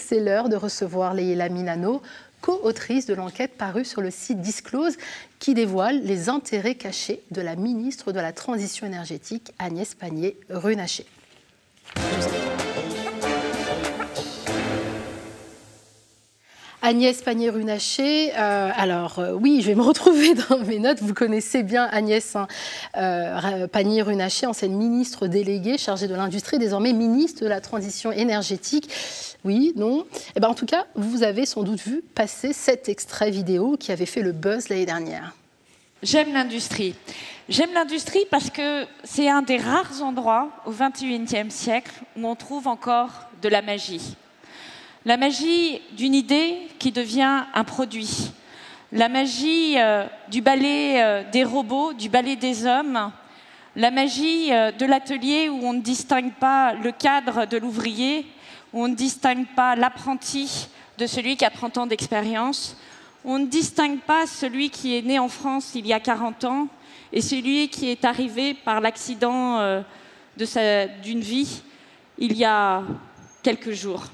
c'est l'heure de recevoir Leila Minano, co-autrice de l'enquête parue sur le site Disclose qui dévoile les intérêts cachés de la ministre de la Transition énergétique Agnès Pannier-Runacher. Agnès Pannier-Runacher, euh, alors euh, oui, je vais me retrouver dans mes notes. Vous connaissez bien Agnès hein, euh, Pannier-Runacher, ancienne ministre déléguée chargée de l'industrie, désormais ministre de la Transition énergétique. Oui, non? Eh ben, En tout cas, vous avez sans doute vu passer cet extrait vidéo qui avait fait le buzz l'année dernière. J'aime l'industrie. J'aime l'industrie parce que c'est un des rares endroits au XXIe siècle où on trouve encore de la magie. La magie d'une idée qui devient un produit. La magie euh, du ballet euh, des robots, du ballet des hommes. La magie euh, de l'atelier où on ne distingue pas le cadre de l'ouvrier, où on ne distingue pas l'apprenti de celui qui a 30 ans d'expérience. On ne distingue pas celui qui est né en France il y a 40 ans et celui qui est arrivé par l'accident d'une vie il y a quelques jours.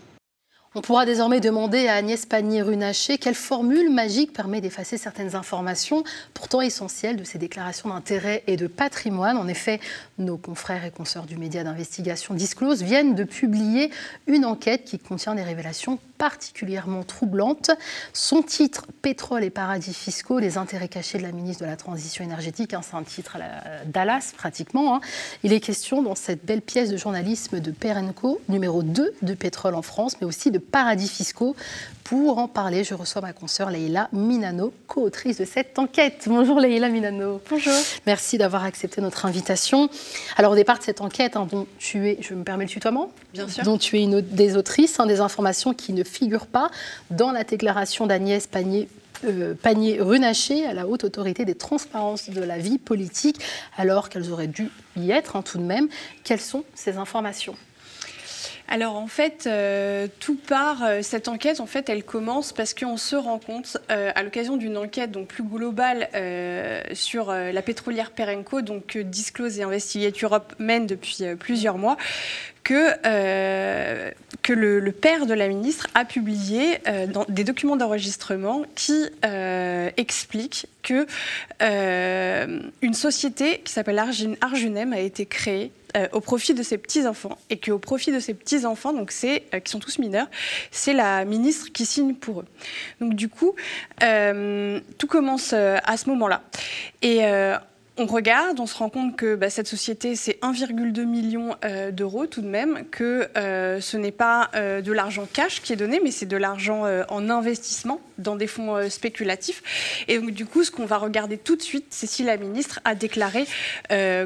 On pourra désormais demander à Agnès Pannier-Runacher quelle formule magique permet d'effacer certaines informations pourtant essentielles de ces déclarations d'intérêt et de patrimoine. En effet, nos confrères et consoeurs du média d'investigation Disclose viennent de publier une enquête qui contient des révélations particulièrement troublantes. Son titre Pétrole et paradis fiscaux, les intérêts cachés de la ministre de la Transition énergétique, hein, c'est un titre à la Dallas pratiquement. Hein. Il est question dans cette belle pièce de journalisme de Perenco, numéro 2 de pétrole en France, mais aussi de paradis fiscaux. Pour en parler, je reçois ma consoeur Leïla Minano, co-autrice de cette enquête. Bonjour Leïla Minano. Bonjour. Merci d'avoir accepté notre invitation. Alors au départ de cette enquête, hein, dont tu es, je me permets le tutoiement Bien sûr. Dont tu es une des autrices, hein, des informations qui ne figurent pas dans la déclaration d'Agnès Pannier euh, panier renaché à la haute autorité des transparences de la vie politique, alors qu'elles auraient dû y être hein, tout de même. Quelles sont ces informations? Alors en fait, euh, tout part, euh, cette enquête, en fait, elle commence parce qu'on se rend compte, euh, à l'occasion d'une enquête donc, plus globale sur la pétrolière Perenco, donc Disclose et Investigate Europe mènent depuis plusieurs mois, que, que le, père de la ministre a publié dans des documents d'enregistrement qui expliquent que une société qui s'appelle Arjunem a été créée euh, au profit de ses petits-enfants et qu'au profit de ses petits-enfants, donc euh, qui sont tous mineurs, c'est la ministre qui signe pour eux. Donc du coup, euh, tout commence à ce moment-là. Et on regarde, on se rend compte que bah, cette société, c'est 1,2 million euh, d'euros tout de même, que euh, ce n'est pas euh, de l'argent cash qui est donné, mais c'est de l'argent en investissement dans des fonds spéculatifs. Et donc, du coup, ce qu'on va regarder tout de suite, c'est si la ministre a déclaré,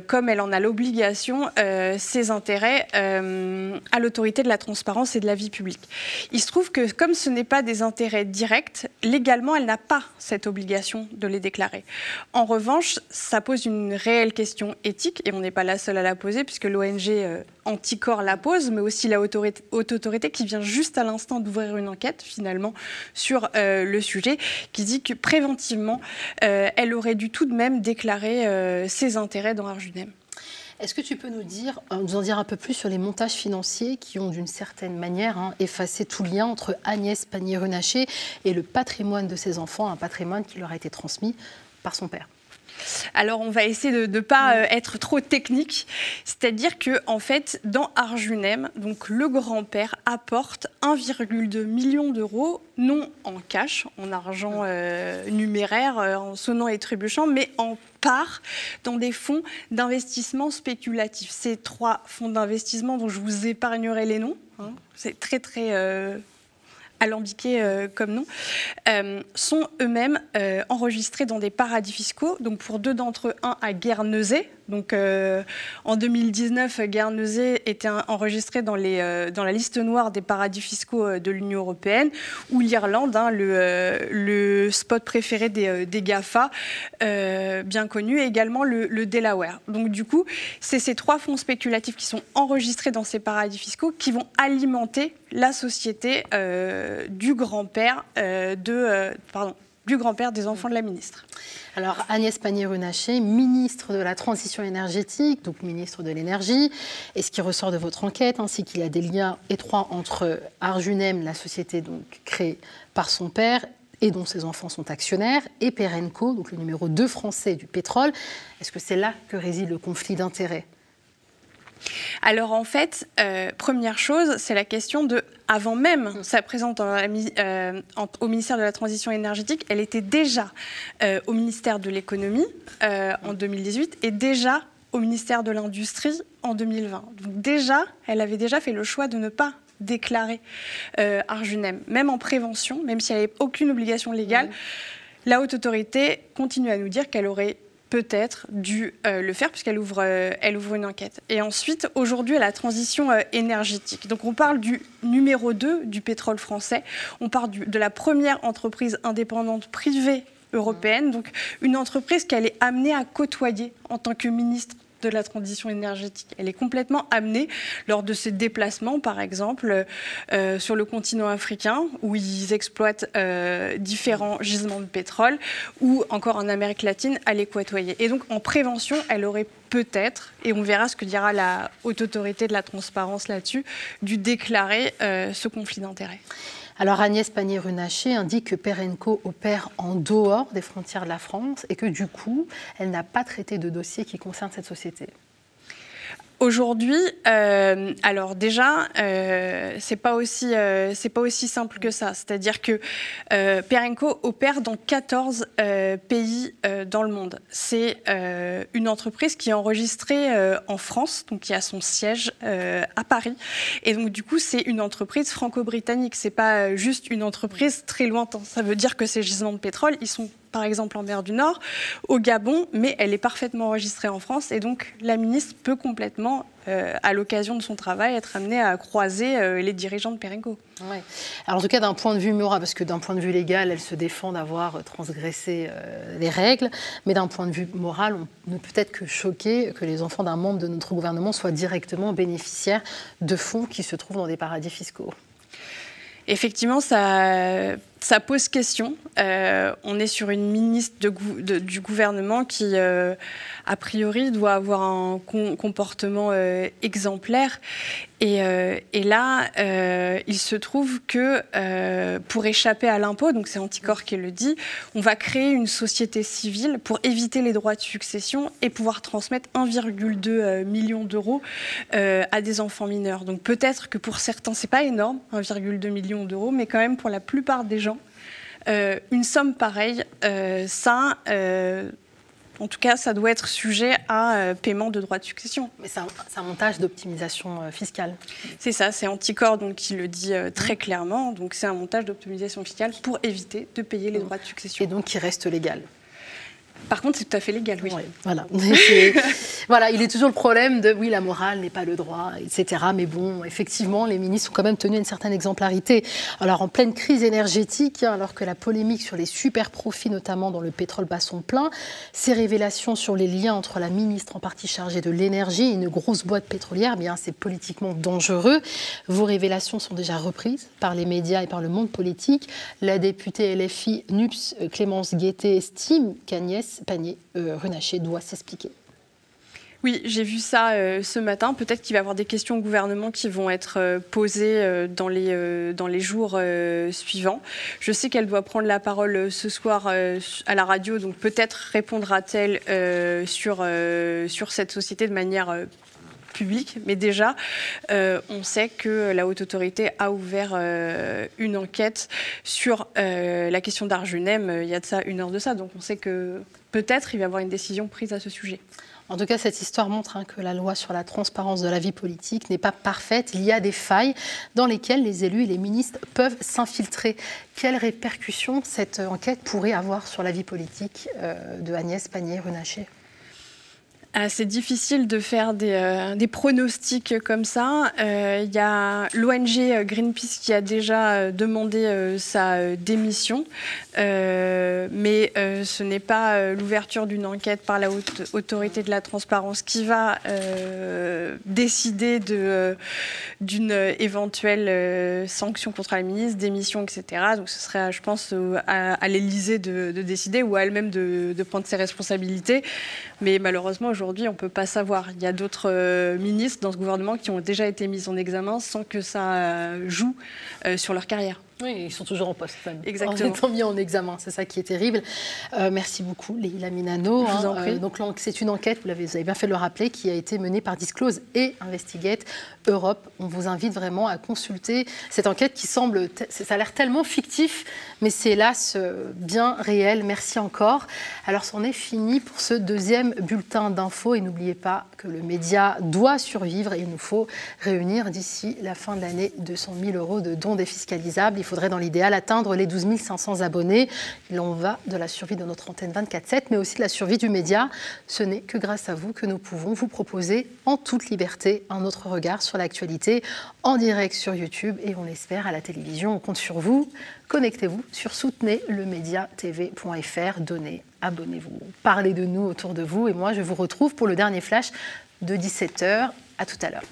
comme elle en a l'obligation, ses intérêts à l'autorité de la transparence et de la vie publique. Il se trouve que comme ce n'est pas des intérêts directs, légalement, elle n'a pas cette obligation de les déclarer. En revanche, ça pose une réelle question éthique, et on n'est pas la seule à la poser, puisque l'ONG euh, Anticor la pose, mais aussi la haute autorité, qui vient juste à l'instant d'ouvrir une enquête, finalement, sur euh, le sujet, qui dit que préventivement, euh, elle aurait dû tout de même déclarer ses intérêts dans Arjunem. Est-ce que tu peux nous, dire, nous en dire un peu plus sur les montages financiers qui ont d'une certaine manière hein, effacé tout lien entre Agnès Pannier-Runacher et le patrimoine de ses enfants, un patrimoine qui leur a été transmis par son père? Alors, on va essayer de ne pas euh, être trop technique. C'est-à-dire que, en fait, dans Arjunem, donc le grand-père apporte 1,2 million d'euros, non en cash, en argent euh, numéraire, euh, en sonnant et trébuchant, mais en part dans des fonds d'investissement spéculatifs. Ces trois fonds d'investissement dont je vous épargnerai les noms, hein, c'est très très alambiqués euh, comme nom, euh, sont eux-mêmes euh, enregistrés dans des paradis fiscaux. Donc pour deux d'entre eux, un à Guernesey, donc, euh, en 2019, Guernesey était enregistré euh, dans, la liste noire des paradis fiscaux euh, de l'Union européenne, ou l'Irlande, hein, le, spot préféré des, des GAFA, bien connu, et également le, le, Delaware. Donc, du coup, c'est ces trois fonds spéculatifs qui sont enregistrés dans ces paradis fiscaux qui vont alimenter la société du grand-père de, pardon, du grand-père des enfants de la ministre. Alors Agnès Pannier-Runacher, ministre de la Transition énergétique, donc ministre de l'Énergie, et ce qui ressort de votre enquête, ainsi qu'il y a des liens étroits entre Arjunem, la société donc créée par son père, et dont ses enfants sont actionnaires, et Perenco, donc le numéro 2 français du pétrole. Est-ce que c'est là que réside le conflit d'intérêts? Alors en fait, euh, première chose, c'est la question de, avant même sa présence euh, au ministère de la Transition énergétique, elle était déjà euh, au ministère de l'économie en 2018 et déjà au ministère de l'Industrie en 2020. Donc déjà, elle avait déjà fait le choix de ne pas déclarer Arjunem, même en prévention, même si elle n'avait aucune obligation légale. La haute autorité continue à nous dire qu'elle aurait peut-être dû euh, le faire puisqu'elle ouvre, euh, elle ouvre une enquête. Et ensuite, aujourd'hui, la transition euh, énergétique. Donc on parle du numéro 2 du pétrole français, on parle de la première entreprise indépendante privée européenne, donc une entreprise qu'elle est amenée à côtoyer en tant que ministre de la transition énergétique. Elle est complètement amenée lors de ses déplacements, par exemple, euh, sur le continent africain, où ils exploitent euh, différents gisements de pétrole, ou encore en Amérique latine, à les Et donc, en prévention, elle aurait peut-être, et on verra ce que dira la haute autorité de la transparence là-dessus, dû déclarer euh, ce conflit d'intérêts. Alors Agnès Pannier-Runacher indique que Perenco opère en dehors des frontières de la France et que du coup, elle n'a pas traité de dossier qui concerne cette société. Aujourd'hui, euh, alors déjà, euh, c'est pas aussi euh, c'est pas aussi simple que ça. C'est-à-dire que euh, Perenco opère dans 14 pays dans le monde. C'est une entreprise qui est enregistrée en France, donc qui a son siège à Paris. Et donc du coup, c'est une entreprise franco-britannique. C'est pas juste une entreprise très lointaine. Ça veut dire que ces gisements de pétrole, ils sont par exemple en mer du Nord, au Gabon, mais elle est parfaitement enregistrée en France et donc la ministre peut complètement, euh, à l'occasion de son travail, être amenée à croiser euh, les dirigeants de Perenco. Ouais. Alors en tout cas d'un point de vue moral, parce que d'un point de vue légal, elle se défend d'avoir transgressé euh, les règles, mais d'un point de vue moral, on ne peut être que choqué que les enfants d'un membre de notre gouvernement soient directement bénéficiaires de fonds qui se trouvent dans des paradis fiscaux. Effectivement, ça, ça pose question. Euh, on est sur une ministre du gouvernement qui, euh, a priori, doit avoir un comportement euh, exemplaire. Et, là, il se trouve que pour échapper à l'impôt, donc c'est Anticor qui le dit, on va créer une société civile pour éviter les droits de succession et pouvoir transmettre 1,2 million d'euros à des enfants mineurs. Donc peut-être que pour certains, c'est pas énorme, 1,2 million d'euros, mais quand même pour la plupart des gens, une somme pareille, euh, ça, euh, en tout cas, ça doit être sujet à paiement de droits de succession. Mais c'est un, montage d'optimisation fiscale. C'est ça, c'est Anticor donc, qui le dit très clairement. Donc c'est un montage d'optimisation fiscale pour éviter de payer les droits de succession. Et donc qui reste légal. Par contre, c'est tout à fait légal, oui. voilà. voilà, il est toujours le problème de oui, la morale n'est pas le droit, etc. Mais bon, effectivement, les ministres sont quand même tenus une certaine exemplarité. Alors, en pleine crise énergétique, hein, alors que la polémique sur les super profits, notamment dans le pétrole, bat son plein, ces révélations sur les liens entre la ministre en partie chargée de l'énergie et une grosse boîte pétrolière, eh bien, c'est politiquement dangereux. Vos révélations sont déjà reprises par les médias et par le monde politique. La députée LFI NUPS, Clémence Guettet, estime qu'Agnès Panier euh, doit s'expliquer. Oui, j'ai vu ça euh, ce matin. Peut-être qu'il va y avoir des questions au gouvernement qui vont être euh, posées dans, les, dans les jours suivants. Je sais qu'elle doit prendre la parole ce soir à la radio, donc peut-être répondra-t-elle sur, sur cette société de manière Mais déjà, on sait que la haute autorité a ouvert une enquête sur la question d'Arjunem. Il y a de ça une heure de ça, donc on sait que peut-être il va y avoir une décision prise à ce sujet. En tout cas, cette histoire montre hein, que la loi sur la transparence de la vie politique n'est pas parfaite. Il y a des failles dans lesquelles les élus et les ministres peuvent s'infiltrer. Quelles répercussions cette enquête pourrait avoir sur la vie politique euh, de Agnès Pannier-Runacher? Ah, c'est difficile de faire des, euh, pronostics comme ça. Euh, il y a l'ONG Greenpeace qui a déjà euh, demandé sa démission, mais ce n'est pas l'ouverture d'une enquête par la haute autorité de la transparence qui va décider d'une éventuelle sanction contre la ministre, démission, etc. Donc ce serait, je pense, à, l'Élysée de, décider ou à elle-même de, de prendre ses responsabilités. Mais malheureusement, aujourd'hui, on ne peut pas savoir. Il y a d'autres euh, ministres dans ce gouvernement qui ont déjà été mis en examen sans que ça euh, joue euh, sur leur carrière. Oui, ils sont toujours en poste, Exactement. En étant mis en examen, c'est ça qui est terrible. Euh, merci beaucoup, Leila Minano. Je vous en hein. prie. Euh, donc, c'est une enquête, vous, avez, vous avez bien fait de le rappeler, qui a été menée par Disclose et Investigate Europe. On vous invite vraiment à consulter cette enquête qui semble, ça a l'air tellement fictif, mais c'est hélas euh, bien réel. Merci encore. Alors, c'en est fini pour ce deuxième bulletin d'infos. Et n'oubliez pas que le média doit survivre et il nous faut réunir d'ici la fin de l'année 200 000 euros de dons défiscalisables. Il faudrait dans l'idéal atteindre les 12 500 abonnés. Il en va de la survie de notre antenne 24-7, mais aussi de la survie du média. Ce n'est que grâce à vous que nous pouvons vous proposer en toute liberté un autre regard sur l'actualité en direct sur YouTube et on l'espère à la télévision. On compte sur vous. Connectez-vous sur soutenezlemediatv.fr. Donnez, abonnez-vous, parlez de nous autour de vous. Et moi, je vous retrouve pour le dernier flash de 17h. À tout à l'heure.